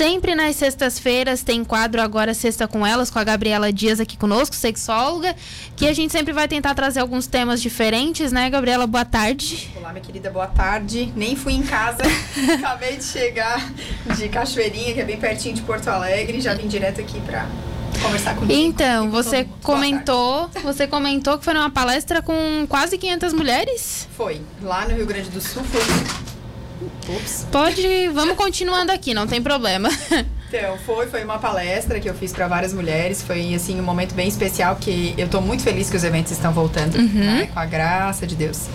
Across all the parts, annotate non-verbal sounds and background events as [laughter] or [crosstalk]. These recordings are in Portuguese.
Sempre nas sextas-feiras tem quadro agora Sexta com Elas, com a Gabriela Dias aqui conosco, sexóloga, que a gente sempre vai tentar trazer alguns temas diferentes, né, Gabriela? Boa tarde. Olá, minha querida, boa tarde. Nem fui em casa, [laughs] acabei de chegar de Cachoeirinha, que é bem pertinho de Porto Alegre, já vim direto aqui pra conversar contigo. Então, você comentou, [laughs] você comentou que foi numa palestra com quase 500 mulheres? Foi, lá no Rio Grande do Sul, foi Ups. Pode, vamos continuando aqui, não tem problema. [laughs] Então, foi, foi uma palestra que eu fiz para várias mulheres. Foi, assim, um momento bem especial que eu estou muito feliz que os eventos estão voltando, uhum. né, com a graça de Deus.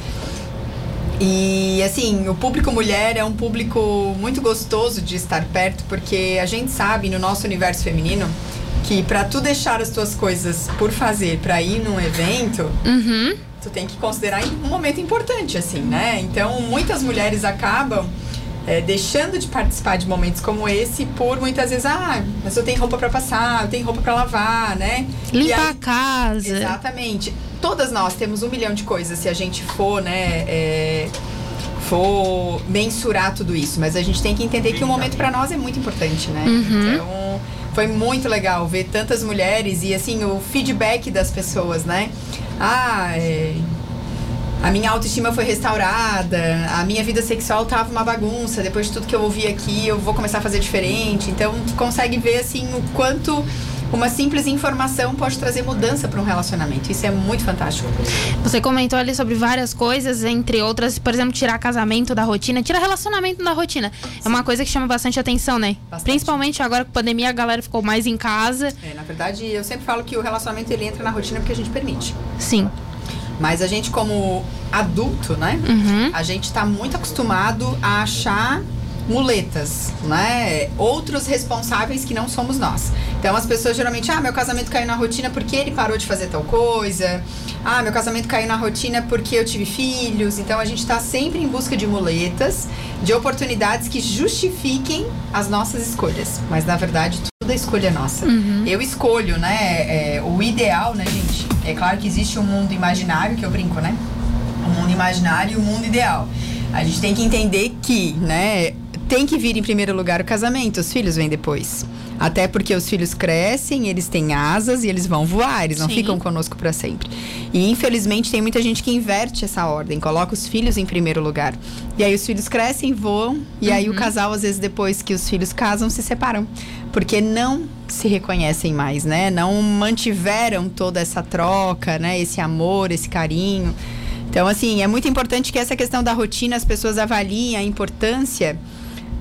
E, assim, o público mulher é um público muito gostoso de estar perto, porque a gente sabe, no nosso universo feminino, que para tu deixar as tuas coisas por fazer para ir num evento, uhum tu tem que considerar um momento importante, assim, né? Então, muitas mulheres acabam é, deixando de participar de momentos como esse por muitas vezes, ah, mas eu tenho roupa para passar, eu tenho roupa para lavar, né? Limpar aí, a casa. Exatamente. Todas nós temos um milhão de coisas se a gente for, né? É, for mensurar tudo isso, mas a gente tem que entender que o momento para nós é muito importante, né? Uhum. Então, foi muito legal ver tantas mulheres e assim o feedback das pessoas, né? Ah, é, a minha autoestima foi restaurada, a minha vida sexual tava uma bagunça, depois de tudo que eu ouvi aqui, eu vou começar a fazer diferente. Então, consegue ver assim o quanto uma simples informação pode trazer mudança para um relacionamento. Isso é muito fantástico. Você comentou ali sobre várias coisas, entre outras, por exemplo, tirar casamento da rotina, tirar relacionamento da rotina. É uma coisa que chama bastante atenção, né? Bastante. Principalmente agora com a pandemia, a galera ficou mais em casa. É, na verdade, eu sempre falo que o relacionamento ele entra na rotina porque a gente permite. Sim. Mas a gente, como adulto, né? Uhum. A gente está muito acostumado a achar muletas, né? Outros responsáveis que não somos nós. Então as pessoas geralmente, ah, meu casamento caiu na rotina porque ele parou de fazer tal coisa. Ah, meu casamento caiu na rotina porque eu tive filhos. Então a gente está sempre em busca de muletas, de oportunidades que justifiquem as nossas escolhas. Mas na verdade tudo é escolha nossa. Uhum. Eu escolho, né? É, o ideal, né, gente? É claro que existe um mundo imaginário que eu brinco, né? O mundo imaginário e o mundo ideal. A gente tem que entender que, né, tem que vir em primeiro lugar o casamento, os filhos vêm depois. Até porque os filhos crescem, eles têm asas e eles vão voar, eles não Sim. ficam conosco para sempre. E infelizmente tem muita gente que inverte essa ordem, coloca os filhos em primeiro lugar. E aí os filhos crescem, voam, e uhum. aí o uhum. casal, às vezes, depois que os filhos casam, se separam. Porque não se reconhecem mais, né? Não mantiveram toda essa troca, né? Esse amor, esse carinho. Então, assim, é muito importante que essa questão da rotina as pessoas avaliem a importância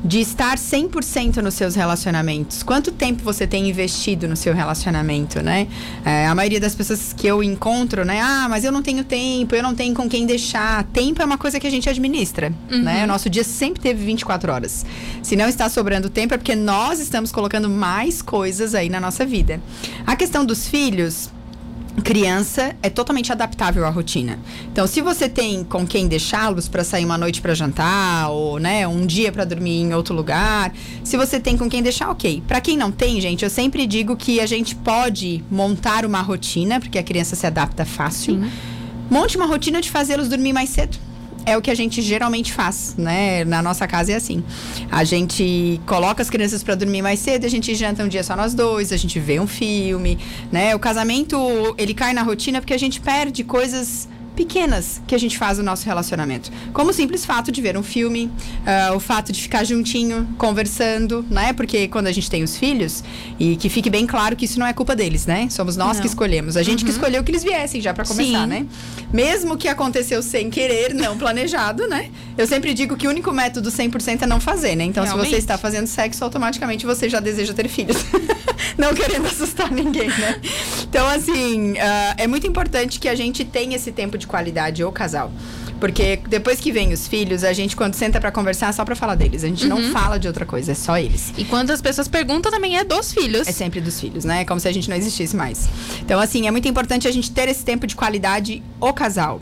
de estar 100% nos seus relacionamentos. Quanto tempo você tem investido no seu relacionamento, né? É, a maioria das pessoas que eu encontro, né? Ah, mas eu não tenho tempo, eu não tenho com quem deixar. Tempo é uma coisa que a gente administra, uhum. né? O nosso dia sempre teve 24 horas. Se não está sobrando tempo é porque nós estamos colocando mais coisas aí na nossa vida. A questão dos filhos, criança é totalmente adaptável à rotina. Então, se você tem com quem deixá-los para sair uma noite para jantar ou, né, um dia para dormir em outro lugar, se você tem com quem deixar, OK. Para quem não tem, gente, eu sempre digo que a gente pode montar uma rotina, porque a criança se adapta fácil. Sim. Monte uma rotina de fazê-los dormir mais cedo é o que a gente geralmente faz, né? Na nossa casa é assim. A gente coloca as crianças para dormir mais cedo, a gente janta um dia só nós dois, a gente vê um filme, né? O casamento, ele cai na rotina porque a gente perde coisas pequenas que a gente faz no nosso relacionamento. Como o simples fato de ver um filme, uh, o fato de ficar juntinho, conversando, né? Porque quando a gente tem os filhos, e que fique bem claro que isso não é culpa deles, né? Somos nós não. que escolhemos. A gente uhum. que escolheu que eles viessem já para começar, Sim. né? Mesmo que aconteceu sem querer, não planejado, né? Eu sempre digo que o único método 100% é não fazer, né? Então, Realmente? se você está fazendo sexo, automaticamente você já deseja ter filhos. [laughs] não querendo assustar ninguém, né? Então, assim, uh, é muito importante que a gente tenha esse tempo de de qualidade o casal. Porque depois que vem os filhos, a gente, quando senta para conversar, é só pra falar deles. A gente uhum. não fala de outra coisa, é só eles. E quando as pessoas perguntam, também é dos filhos. É sempre dos filhos, né? É como se a gente não existisse mais. Então, assim, é muito importante a gente ter esse tempo de qualidade o casal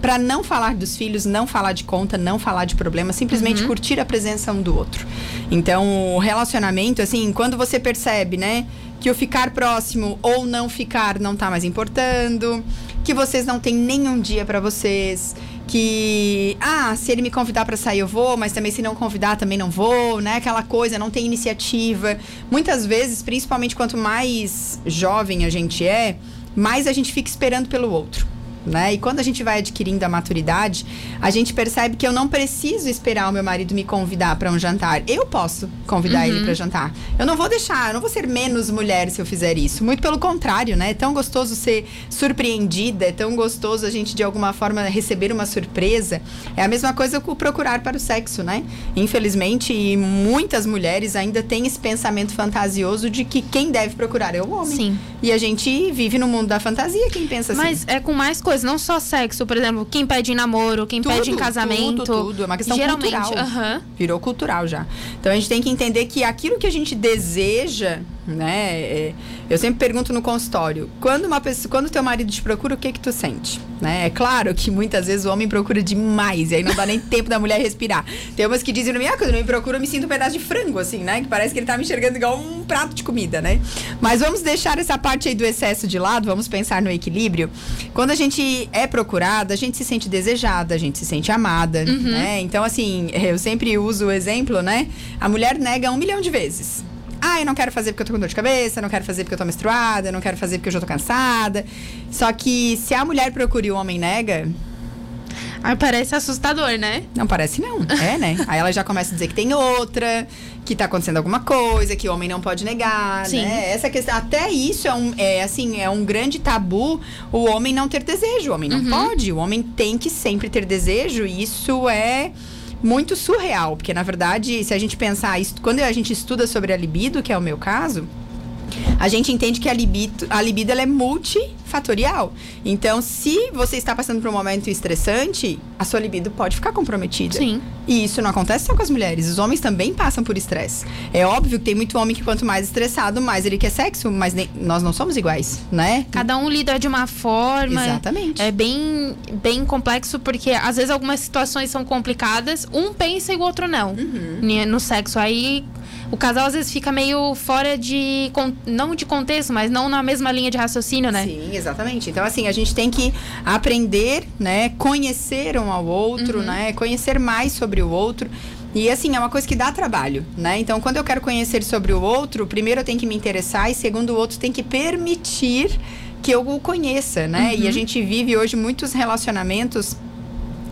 para não falar dos filhos, não falar de conta, não falar de problema, simplesmente uhum. curtir a presença um do outro. Então, o relacionamento, assim, quando você percebe, né, que o ficar próximo ou não ficar não tá mais importando, que vocês não têm nenhum dia para vocês, que ah, se ele me convidar para sair eu vou, mas também se não convidar também não vou, né? Aquela coisa, não tem iniciativa. Muitas vezes, principalmente quanto mais jovem a gente é, mais a gente fica esperando pelo outro né? E quando a gente vai adquirindo a maturidade, a gente percebe que eu não preciso esperar o meu marido me convidar para um jantar. Eu posso convidar uhum. ele para jantar. Eu não vou deixar, eu não vou ser menos mulher se eu fizer isso. Muito pelo contrário, né? É tão gostoso ser surpreendida, é tão gostoso a gente de alguma forma receber uma surpresa. É a mesma coisa com procurar para o sexo, né? Infelizmente, muitas mulheres ainda têm esse pensamento fantasioso de que quem deve procurar é o homem. Sim. E a gente vive no mundo da fantasia, quem pensa assim. Mas é com mais coisas, não só sexo, por exemplo, quem pede em namoro, quem tudo, pede em casamento. Tudo, tudo. É uma questão geralmente, cultural. Uh -huh. Virou cultural já. Então a gente tem que entender que aquilo que a gente deseja né? É, eu sempre pergunto no consultório, quando uma pessoa, quando teu marido te procura, o que que tu sente? Né? É claro que muitas vezes o homem procura demais e aí não dá nem [laughs] tempo da mulher respirar. Tem umas que dizem, ah, quando ele me procura, eu me sinto um pedaço de frango, assim, né? Que parece que ele tá me enxergando igual um prato de comida, né? Mas vamos deixar essa parte aí do excesso de lado, vamos pensar no equilíbrio. Quando a gente é procurada, a gente se sente desejada, a gente se sente amada, uhum. né? Então, assim, eu sempre uso o exemplo, né? A mulher nega um milhão de vezes. Ah, eu não quero fazer porque eu tô com dor de cabeça, não quero fazer porque eu tô menstruada, não quero fazer porque eu já tô cansada. Só que se a mulher procura e o homem nega, Aí parece assustador, né? Não parece não, é, né? Aí ela já começa a dizer que tem outra, que tá acontecendo alguma coisa, que o homem não pode negar, Sim. né? Essa questão, até isso é um, é assim, é um grande tabu o homem não ter desejo. O homem não uhum. pode, o homem tem que sempre ter desejo, e isso é muito surreal, porque na verdade, se a gente pensar, quando a gente estuda sobre a libido, que é o meu caso, a gente entende que a libido, a libido ela é multifatorial. Então, se você está passando por um momento estressante, a sua libido pode ficar comprometida. Sim. E isso não acontece só com as mulheres. Os homens também passam por estresse. É óbvio que tem muito homem que quanto mais estressado, mais ele quer sexo, mas nem, nós não somos iguais, né? Cada um lida de uma forma. Exatamente. É bem, bem complexo, porque às vezes algumas situações são complicadas, um pensa e o outro não. Uhum. No sexo. Aí o casal às vezes fica meio fora de. não de contexto, mas não na mesma linha de raciocínio, né? Sim, exatamente. Então, assim, a gente tem que aprender, né? Conhecer um ao outro, uhum. né? Conhecer mais sobre o outro. E assim, é uma coisa que dá trabalho, né? Então, quando eu quero conhecer sobre o outro, primeiro eu tenho que me interessar e segundo o outro tem que permitir que eu o conheça, né? Uhum. E a gente vive hoje muitos relacionamentos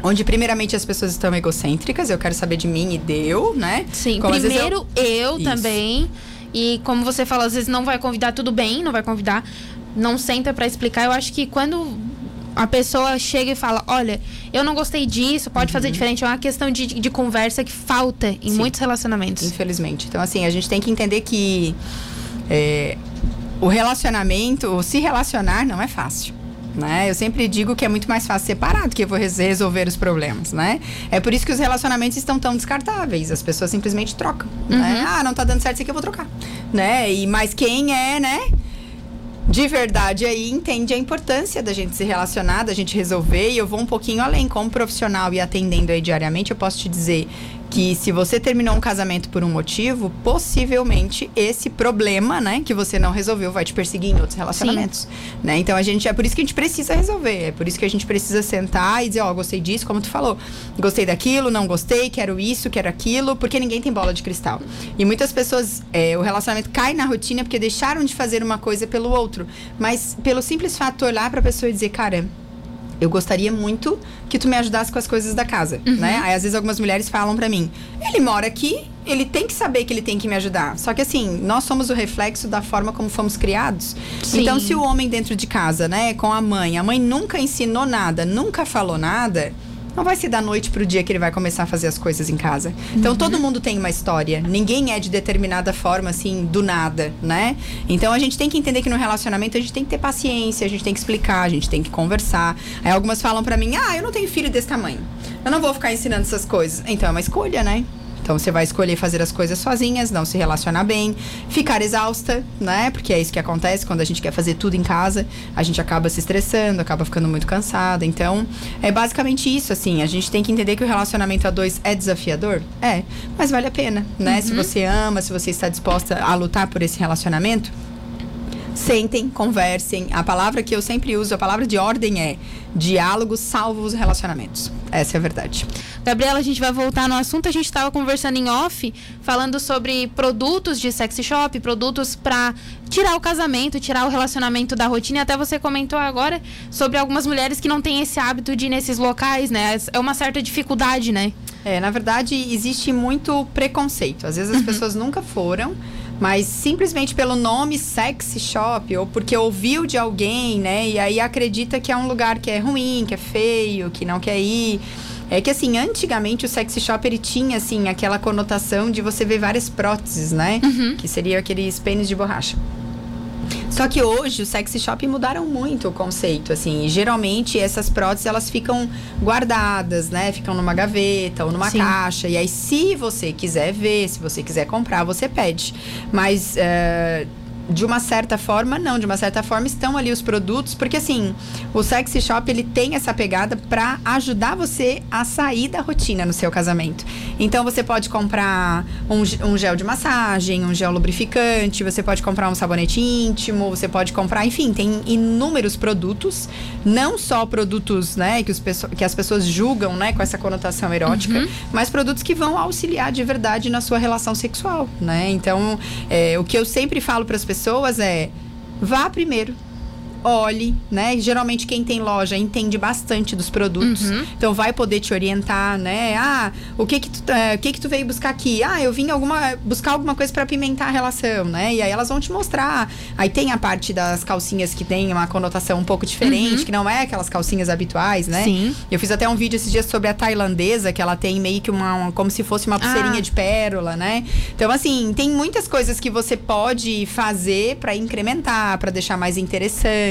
Onde, primeiramente, as pessoas estão egocêntricas, eu quero saber de mim e deu, né? Sim, como primeiro eu, eu também. E como você falou, às vezes não vai convidar, tudo bem, não vai convidar. Não senta para explicar. Eu acho que quando a pessoa chega e fala: Olha, eu não gostei disso, pode uhum. fazer diferente. É uma questão de, de conversa que falta em Sim. muitos relacionamentos. Infelizmente. Então, assim, a gente tem que entender que é, o relacionamento, se relacionar, não é fácil né? Eu sempre digo que é muito mais fácil separar do que vou resolver os problemas, né? É por isso que os relacionamentos estão tão descartáveis. As pessoas simplesmente trocam, né? uhum. né? Ah, não tá dando certo isso aqui, eu vou trocar, né? E mas quem é, né? de verdade aí entende a importância da gente se relacionar, da gente resolver. E eu vou um pouquinho além, como profissional e atendendo aí diariamente, eu posso te dizer que se você terminou um casamento por um motivo, possivelmente esse problema, né, que você não resolveu vai te perseguir em outros relacionamentos, Sim. né? Então a gente é por isso que a gente precisa resolver, é por isso que a gente precisa sentar e dizer, ó, oh, gostei disso, como tu falou, gostei daquilo, não gostei, quero isso, quero aquilo, porque ninguém tem bola de cristal. E muitas pessoas, é, o relacionamento cai na rotina porque deixaram de fazer uma coisa pelo outro, mas pelo simples fato de olhar para a pessoa e dizer, cara, eu gostaria muito que tu me ajudasse com as coisas da casa, uhum. né? Aí às vezes algumas mulheres falam para mim, ele mora aqui, ele tem que saber que ele tem que me ajudar. Só que assim, nós somos o reflexo da forma como fomos criados. Sim. Então se o homem dentro de casa, né, com a mãe, a mãe nunca ensinou nada, nunca falou nada, não vai ser da noite pro dia que ele vai começar a fazer as coisas em casa. Então uhum. todo mundo tem uma história. Ninguém é de determinada forma, assim, do nada, né? Então a gente tem que entender que no relacionamento a gente tem que ter paciência, a gente tem que explicar, a gente tem que conversar. Aí algumas falam para mim: ah, eu não tenho filho desse tamanho. Eu não vou ficar ensinando essas coisas. Então é uma escolha, né? Então você vai escolher fazer as coisas sozinhas, não se relacionar bem, ficar exausta, né? Porque é isso que acontece quando a gente quer fazer tudo em casa, a gente acaba se estressando, acaba ficando muito cansada. Então, é basicamente isso, assim. A gente tem que entender que o relacionamento a dois é desafiador? É, mas vale a pena, né? Uhum. Se você ama, se você está disposta a lutar por esse relacionamento, sentem, conversem. A palavra que eu sempre uso, a palavra de ordem é diálogo salva os relacionamentos. Essa é a verdade. Gabriela, a gente vai voltar no assunto. A gente estava conversando em off, falando sobre produtos de sexy shop, produtos para tirar o casamento, tirar o relacionamento da rotina. E até você comentou agora sobre algumas mulheres que não têm esse hábito de ir nesses locais, né? É uma certa dificuldade, né? É, na verdade, existe muito preconceito. Às vezes as uhum. pessoas nunca foram mas simplesmente pelo nome sexy shop ou porque ouviu de alguém, né? E aí acredita que é um lugar que é ruim, que é feio, que não quer ir. É que assim, antigamente o sexy shop ele tinha assim aquela conotação de você ver várias próteses, né? Uhum. Que seria aqueles pênis de borracha. Só que hoje os sexy shop mudaram muito o conceito, assim. E geralmente essas próteses elas ficam guardadas, né? Ficam numa gaveta ou numa Sim. caixa. E aí, se você quiser ver, se você quiser comprar, você pede. Mas uh, de uma certa forma, não. De uma certa forma, estão ali os produtos, porque assim, o sexy shop ele tem essa pegada para ajudar você a sair da rotina no seu casamento. Então você pode comprar um, um, gel de massagem, um gel lubrificante, você pode comprar um sabonete íntimo, você pode comprar, enfim, tem inúmeros produtos, não só produtos, né, que, os, que as pessoas julgam, né, com essa conotação erótica, uhum. mas produtos que vão auxiliar de verdade na sua relação sexual, né? Então, é, o que eu sempre falo para as pessoas pessoas é vá primeiro olhe, né? Geralmente quem tem loja entende bastante dos produtos, uhum. então vai poder te orientar, né? Ah, o que que tu, uh, o que que tu veio buscar aqui? Ah, eu vim alguma buscar alguma coisa para pimentar a relação, né? E aí elas vão te mostrar. Aí tem a parte das calcinhas que tem uma conotação um pouco diferente, uhum. que não é aquelas calcinhas habituais, né? Sim. Eu fiz até um vídeo esses dias sobre a tailandesa, que ela tem meio que uma, uma como se fosse uma pulseirinha ah. de pérola, né? Então assim, tem muitas coisas que você pode fazer para incrementar, para deixar mais interessante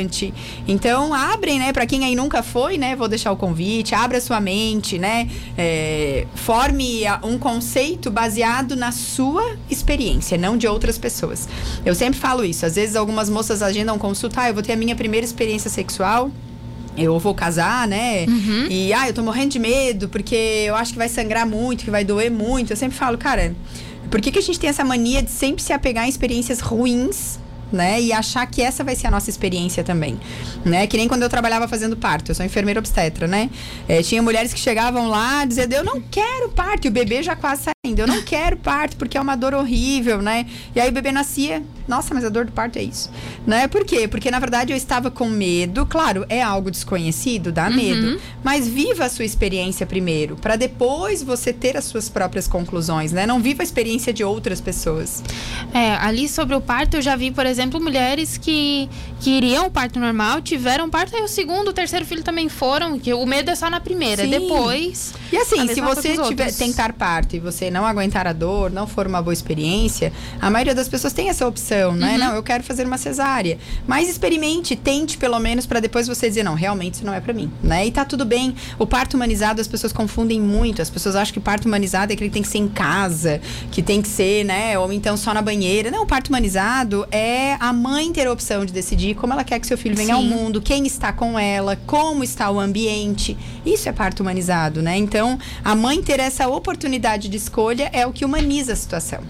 então, abrem, né? Para quem aí nunca foi, né? Vou deixar o convite, abra sua mente, né? É, forme um conceito baseado na sua experiência, não de outras pessoas. Eu sempre falo isso. Às vezes algumas moças agendam consultar, ah, eu vou ter a minha primeira experiência sexual eu vou casar, né? Uhum. E, ah, eu tô morrendo de medo porque eu acho que vai sangrar muito, que vai doer muito. Eu sempre falo, cara, por que, que a gente tem essa mania de sempre se apegar em experiências ruins né? E achar que essa vai ser a nossa experiência também, né? Que nem quando eu trabalhava fazendo parto, eu sou enfermeira obstetra, né? É, tinha mulheres que chegavam lá dizendo, eu não quero parto, e o bebê já quase saindo, eu não quero parto porque é uma dor horrível, né? E aí o bebê nascia, nossa, mas a dor do parto é isso, né? Por quê? Porque na verdade eu estava com medo, claro, é algo desconhecido, dá uhum. medo, mas viva a sua experiência primeiro, para depois você ter as suas próprias conclusões, né? Não viva a experiência de outras pessoas. É, ali sobre o parto eu já vi, por exemplo, mulheres que queriam o parto normal, tiveram parto, e o segundo, o terceiro filho também foram, que o medo é só na primeira, Sim. depois. E assim, se você tiver, tentar parto e você não aguentar a dor, não for uma boa experiência, a maioria das pessoas tem essa opção, né? Uhum. Não, eu quero fazer uma cesárea. Mas experimente, tente pelo menos para depois você dizer, não, realmente isso não é para mim, né? E tá tudo bem. O parto humanizado as pessoas confundem muito. As pessoas acham que o parto humanizado é que ele tem que ser em casa, que tem que ser, né? Ou então só na banheira. Não, o parto humanizado é é a mãe ter a opção de decidir como ela quer que seu filho venha Sim. ao mundo, quem está com ela, como está o ambiente. Isso é parto humanizado, né? Então, a mãe ter essa oportunidade de escolha é o que humaniza a situação.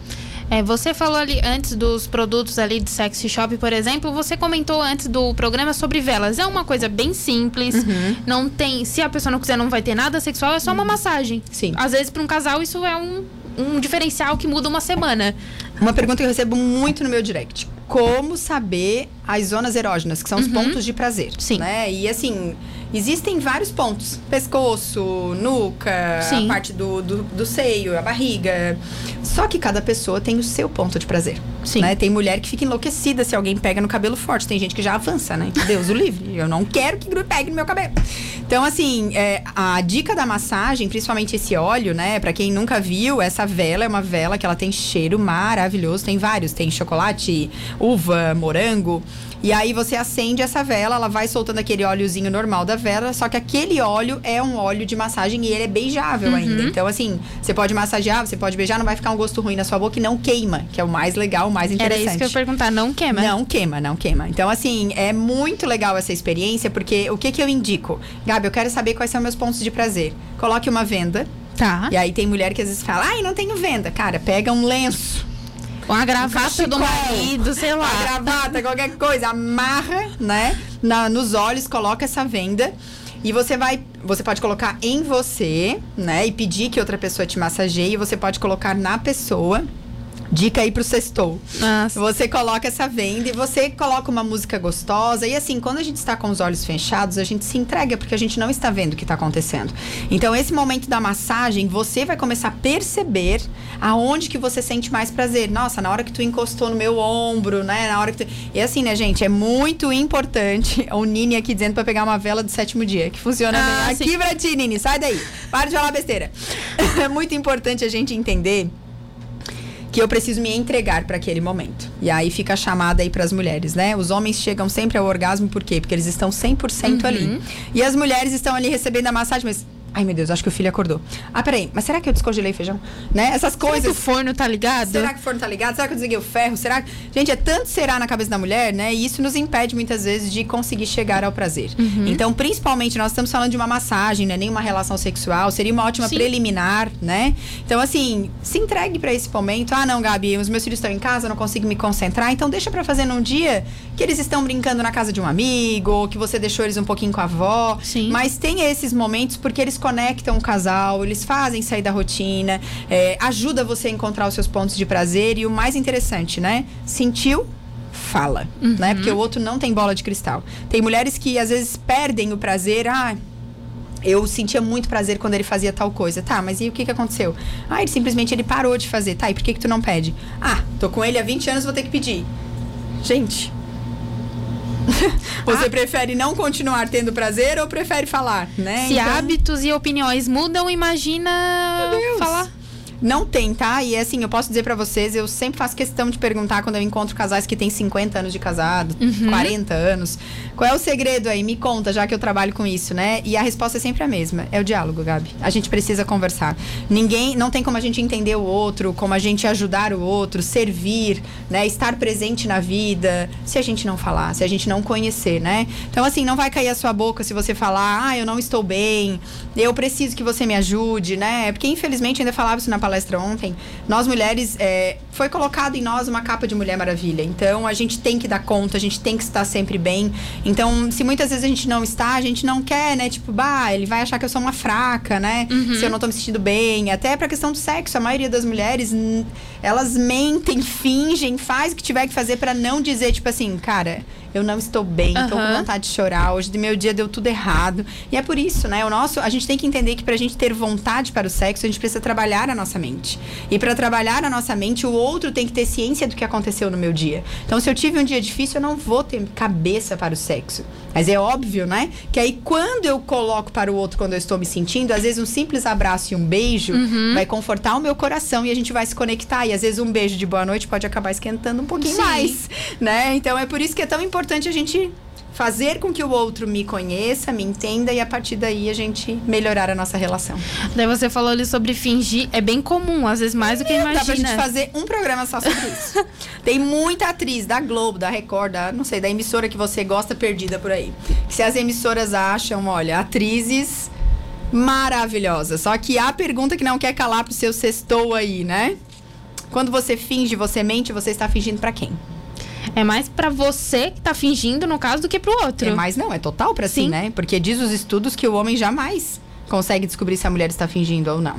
É, você falou ali antes dos produtos ali de sexy shop, por exemplo, você comentou antes do programa sobre velas. É uma coisa bem simples, uhum. não tem, se a pessoa não quiser não vai ter nada sexual, é só uma uhum. massagem. Sim. Às vezes para um casal isso é um, um diferencial que muda uma semana. Uma pergunta que eu recebo muito no meu direct como saber as zonas erógenas, que são os uhum. pontos de prazer. Sim. Né? E assim, existem vários pontos: pescoço, nuca, Sim. a parte do, do, do, seio, a barriga. Só que cada pessoa tem o seu ponto de prazer. Sim. Né? Tem mulher que fica enlouquecida se alguém pega no cabelo forte. Tem gente que já avança, né? Deus o livre. Eu não quero que pegue no meu cabelo. Então, assim, é, a dica da massagem, principalmente esse óleo, né? Pra quem nunca viu, essa vela é uma vela que ela tem cheiro maravilhoso. Tem vários. Tem chocolate, uva, morango. E aí você acende essa vela, ela vai soltando aquele óleozinho normal da vela, só que aquele óleo é um óleo de massagem e ele é beijável uhum. ainda. Então, assim, você pode massagear, você pode beijar, não vai ficar um gosto ruim na sua boca e não queima, que é o mais legal, o mais interessante. Era isso que eu ia perguntar, não queima? Não queima, não queima. Então, assim, é muito legal essa experiência, porque o que que eu indico? Gabi, eu quero saber quais são meus pontos de prazer. Coloque uma venda. Tá. E aí tem mulher que às vezes fala, ai, não tenho venda. Cara, pega um lenço Uma gravata um do marido, sei lá. Uma gravata, qualquer coisa. Amarra, né? Na, nos olhos, coloca essa venda. E você vai, você pode colocar em você, né? E pedir que outra pessoa te massageie. Você pode colocar na pessoa. Dica aí pro sextou. Nossa. Você coloca essa venda e você coloca uma música gostosa. E assim, quando a gente está com os olhos fechados, a gente se entrega porque a gente não está vendo o que está acontecendo. Então, esse momento da massagem, você vai começar a perceber aonde que você sente mais prazer. Nossa, na hora que tu encostou no meu ombro, né? Na hora que tu... E assim, né, gente, é muito importante. O Nini aqui dizendo para pegar uma vela do sétimo dia, que funciona Ah, bem. sim. Aqui pra ti, Nini, sai daí. Para de falar besteira. [laughs] É muito importante a gente entender que eu preciso me entregar para aquele momento. E aí fica a chamada aí para as mulheres, né? Os homens chegam sempre ao orgasmo por quê? Porque eles estão 100% Uhum. ali. E as mulheres estão ali recebendo a massagem, mas Ai, meu Deus, acho que o filho acordou. Ah, peraí, mas será que eu descongelei feijão? Né? Essas Será que coisas. o forno tá ligado? Será que o forno tá ligado? Será que eu desliguei o ferro? Será que... Gente, é tanto será na cabeça da mulher, né? E isso nos impede muitas vezes de conseguir chegar ao prazer. Uhum. Então, principalmente, nós estamos falando de uma massagem, né? Nem uma relação sexual. Seria uma ótima Sim. preliminar, né? Então, assim, se entregue pra esse momento. Ah, não, Gabi, os meus filhos estão em casa, eu não consigo me concentrar. Então, deixa pra fazer num dia que eles estão brincando na casa de um amigo, ou que você deixou eles um pouquinho com a avó. Sim. Mas tem esses momentos porque eles conectam o casal, eles fazem sair da rotina, é, ajuda você a encontrar os seus pontos de prazer e o mais interessante, né? Sentiu? Fala, né? Porque o outro não tem bola de cristal. Tem mulheres que às vezes perdem o prazer, ah, eu sentia muito prazer quando ele fazia tal coisa. Tá, mas e o que, que aconteceu? Ah, ele simplesmente ele parou de fazer. Tá, e por que, que tu não pede? Ah, tô com ele há 20 anos, vou ter que pedir. Gente. [laughs] Você prefere não continuar tendo prazer ou prefere falar, né? Se Então, hábitos e opiniões mudam, imagina falar. Não tem, tá? E assim, eu posso dizer pra vocês, eu sempre faço questão de perguntar quando eu encontro casais que têm 50 anos de casado, Uhum. 40 anos. Qual é o segredo aí? Me conta, já que eu trabalho com isso, né? E a resposta é sempre a mesma. É o diálogo, Gabi. A gente precisa conversar. Ninguém, não tem como a gente entender o outro, como a gente ajudar o outro, servir, né? Estar presente na vida, se a gente não falar, se a gente não conhecer, né? Então, assim, não vai cair a sua boca se você falar, ah, eu não estou bem, eu preciso que você me ajude, né? Porque, infelizmente, ainda falava isso na palestra ontem, nós mulheres, é, foi colocado em nós uma capa de Mulher Maravilha. Então, a gente tem que dar conta, a gente tem que estar sempre bem. Então, se muitas vezes a gente não está, a gente não quer, né? Tipo, bah, ele vai achar que eu sou uma fraca, né? Se eu não tô me sentindo bem. Até pra questão do sexo, a maioria das mulheres, elas mentem, fingem, faz o que tiver que fazer pra não dizer, tipo assim, cara, eu não estou bem, tô com Aham. vontade de chorar, hoje do meu dia deu tudo errado. E é por isso, né? O nosso, a gente tem que entender que pra gente ter vontade para o sexo, a gente precisa trabalhar a nossa mente. E pra trabalhar a nossa mente, o outro tem que ter ciência do que aconteceu no meu dia. Então, se eu tive um dia difícil, eu não vou ter cabeça para o sexo. Mas é óbvio, né? Que aí quando eu coloco para o outro quando eu estou me sentindo, às vezes um simples abraço e um beijo vai confortar o meu coração e a gente vai se conectar. E às vezes um beijo de boa noite pode acabar esquentando um pouquinho Sim. mais, né? Então é por isso que é tão importante a gente fazer com que o outro me conheça, me entenda e a partir daí a gente melhorar a nossa relação. Daí você falou ali sobre fingir. É bem comum, às vezes mais do que Dá pra gente imagina. fazer um programa só sobre [laughs] isso. Tem muita atriz da Globo, da Record, da, não sei, da emissora que você gosta perdida por aí. Que se as emissoras acham, olha, atrizes maravilhosas. Só que a pergunta que não quer calar pro seu sextou aí, né? Quando você finge, você mente, você está fingindo pra quem? É mais pra você que tá fingindo, no caso, do que pro outro. É mais não, é total pra si, né? Porque diz os estudos que o homem jamais consegue descobrir se a mulher está fingindo ou não.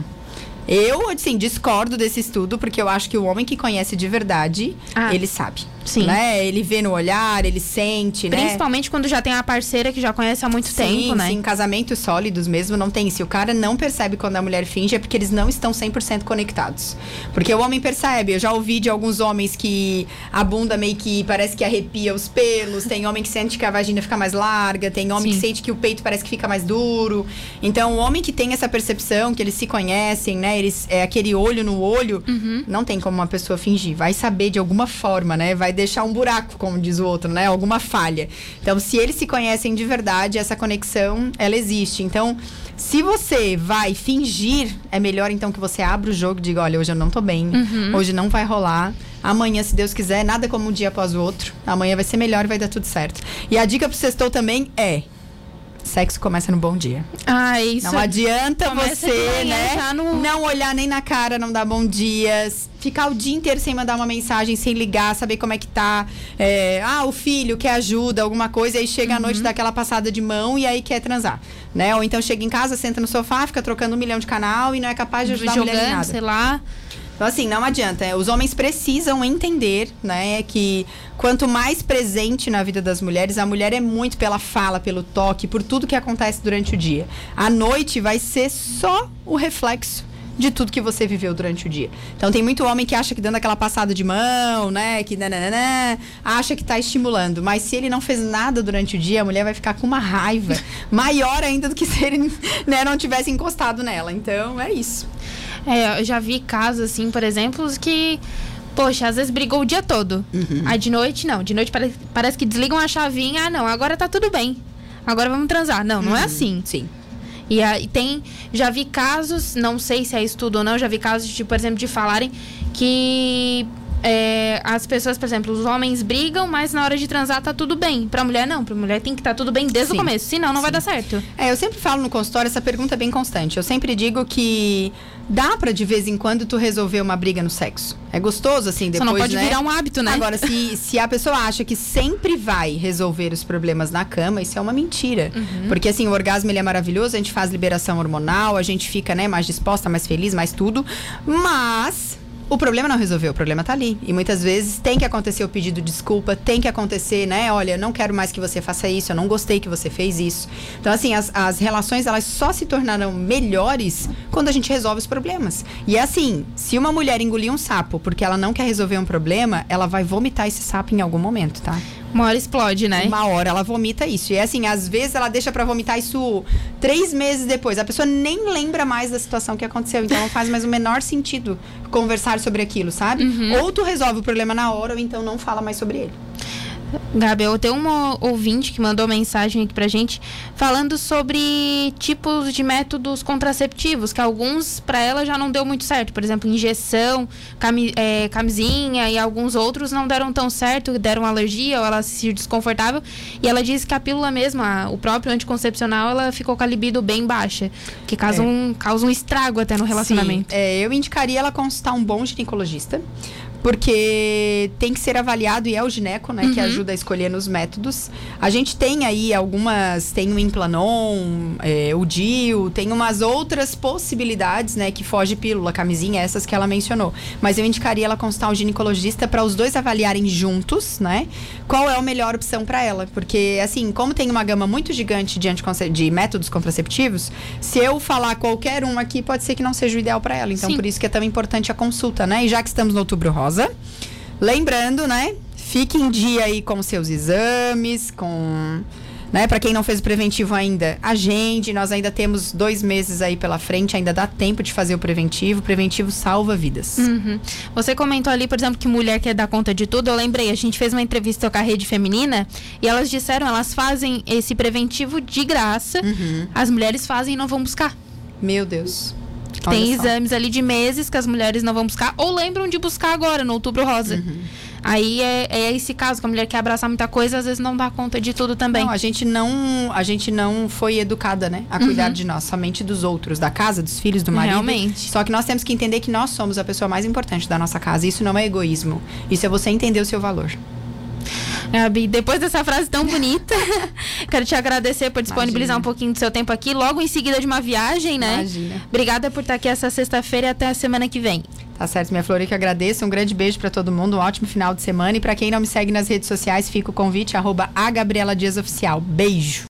Eu, assim, discordo desse estudo, porque eu acho que o homem que conhece de verdade, Ah. ele sabe. Sim. Né? Ele vê no olhar, ele sente, né? Principalmente quando já tem a parceira que já conhece há muito Sim, tempo, né? Sim, casamentos sólidos mesmo não tem. Se o cara não percebe quando a mulher finge, é porque eles não estão 100% conectados. Porque o homem percebe. Eu já ouvi de alguns homens que a bunda meio que parece que arrepia os pelos. Tem homem que sente que a vagina fica mais larga. Tem homem Sim. que sente que o peito parece que fica mais duro. Então, o homem que tem essa percepção, que eles se conhecem, né? Eles, é aquele olho no olho, Uhum. não tem como uma pessoa fingir. Vai saber de alguma forma, né? Vai deixar um buraco, como diz o outro, né? Alguma falha. Então, se eles se conhecem de verdade, essa conexão, ela existe. Então, se você vai fingir, é melhor então que você abra o jogo e diga, olha, hoje eu não tô bem, Uhum. hoje não vai rolar. Amanhã, se Deus quiser, nada como um dia após o outro. Amanhã vai ser melhor e vai dar tudo certo. E a dica pro sextou também é: sexo começa no bom dia. Ah, isso. Não adianta Começa você, né? no- Não olhar nem na cara, não dar bom dias. Ficar o dia inteiro sem mandar uma mensagem, sem ligar, saber como é que tá. É, ah, o filho quer ajuda, alguma coisa, e aí chega uhum. à noite, dá aquela passada de mão e aí quer transar. Né? Ou então chega em casa, senta no sofá, fica trocando um milhão de canal e não é capaz de ajudar Jogando, a mulher em nada. sei lá. Então, assim, não adianta. É, os homens precisam entender, né, que quanto mais presente na vida das mulheres, a mulher é muito pela fala, pelo toque, por tudo que acontece durante o dia. A noite vai ser só o reflexo de tudo que você viveu durante o dia. Então tem muito homem que acha que dando aquela passada de mão, né, que nananana, acha que está estimulando, mas se ele não fez nada durante o dia, a mulher vai ficar com uma raiva [laughs] maior ainda do que se ele né, não tivesse encostado nela. Então é isso. É, eu já vi casos assim, por exemplo, que poxa, às vezes brigou o dia todo. Uhum. Aí de noite, não. De noite parece, parece que desligam a chavinha. Ah, não, agora tá tudo bem. Agora vamos transar. Não, não é uhum. é assim. Sim. E aí tem. Já vi casos, não sei se é estudo ou não, já vi casos, de, por exemplo, de falarem que é, as pessoas, por exemplo, os homens brigam, mas na hora de transar tá tudo bem. Pra mulher, não. Pra mulher tem que estar tá tudo bem desde Sim. o começo, senão não Sim. vai dar certo. É, eu sempre falo no consultório, essa pergunta é bem constante. Eu sempre digo que dá para de vez em quando tu resolver uma briga no sexo. É gostoso assim depois, Só não pode né? virar um hábito, né? Agora se, se a pessoa acha que sempre vai resolver os problemas na cama, isso é uma mentira. Uhum. Porque assim, o orgasmo ele é maravilhoso, a gente faz liberação hormonal, a gente fica, né, mais disposta, mais feliz, mais tudo, mas o problema não resolveu, o problema tá ali. E muitas vezes tem que acontecer o pedido de desculpa, tem que acontecer, né? Olha, eu não quero mais que você faça isso, eu não gostei que você fez isso. Então, assim, as, as relações, elas só se tornarão melhores quando a gente resolve os problemas. E é assim, se uma mulher engolir um sapo porque ela não quer resolver um problema, ela vai vomitar esse sapo em algum momento, tá? Uma hora explode, né? Uma hora ela vomita isso. E é assim, às vezes ela deixa para vomitar isso três meses depois. A pessoa nem lembra mais da situação que aconteceu. Então não faz mais o menor sentido conversar sobre aquilo, sabe? Uhum. Ou tu resolve o problema na hora, ou então não fala mais sobre ele. Gabi, eu tenho uma ouvinte que mandou mensagem aqui pra gente falando sobre tipos de métodos contraceptivos, que alguns para ela já não deu muito certo. Por exemplo, injeção, cami é, camisinha e alguns outros não deram tão certo, deram alergia ou ela se sentiu desconfortável. E ela disse que a pílula mesmo, o próprio anticoncepcional, ela ficou com a libido bem baixa, que causa, é. um, causa um estrago até no relacionamento. Sim, é, eu indicaria ela consultar um bom ginecologista porque tem que ser avaliado e é o gineco, né, uhum. que ajuda a escolher nos métodos. A gente tem aí algumas, tem o Implanon, é, o DIU, tem umas outras possibilidades, né, que foge pílula, camisinha, essas que ela mencionou. Mas eu indicaria ela consultar um ginecologista para os dois avaliarem juntos, né, qual é a melhor opção para ela, porque assim, como tem uma gama muito gigante de, de métodos contraceptivos, se eu falar qualquer um aqui, pode ser que não seja o ideal para ela. Então, Sim. por isso que é tão importante a consulta, né? E já que estamos no Outubro Rosa Rosa. Lembrando, né? Fique em dia aí com seus exames, com. Né, para quem não fez o preventivo ainda, agende. Nós ainda temos dois meses aí pela frente, ainda dá tempo de fazer o preventivo. O preventivo salva vidas. Uhum. Você comentou ali, por exemplo, que mulher quer dar conta de tudo. Eu lembrei, a gente fez uma entrevista com a rede feminina e elas disseram, elas fazem esse preventivo de graça. Uhum. As mulheres fazem e não vão buscar. Meu Deus. Tem exames ali de meses que as mulheres não vão buscar ou lembram de buscar agora, no outubro rosa. Uhum. Aí é, é, esse caso que a mulher quer abraçar muita coisa, às vezes não dá conta de tudo também. Não, a gente não, a gente não foi educada, né, a cuidar uhum. de nós, somente dos outros, da casa, dos filhos, do marido. Realmente. Só que nós temos que entender que nós somos a pessoa mais importante da nossa casa. Isso não é egoísmo. Isso é você entender o seu valor. Gabi, depois dessa frase tão bonita, [laughs] quero te agradecer por disponibilizar Imagina. um pouquinho do seu tempo aqui, logo em seguida de uma viagem, né? Imagina. Obrigada por estar aqui essa sexta-feira e até a semana que vem. Tá certo, minha flor, eu que agradeço. Um grande beijo para todo mundo, um ótimo final de semana. E para quem não me segue nas redes sociais, fica o convite, arroba a Gabriela Dias Oficial. Beijo!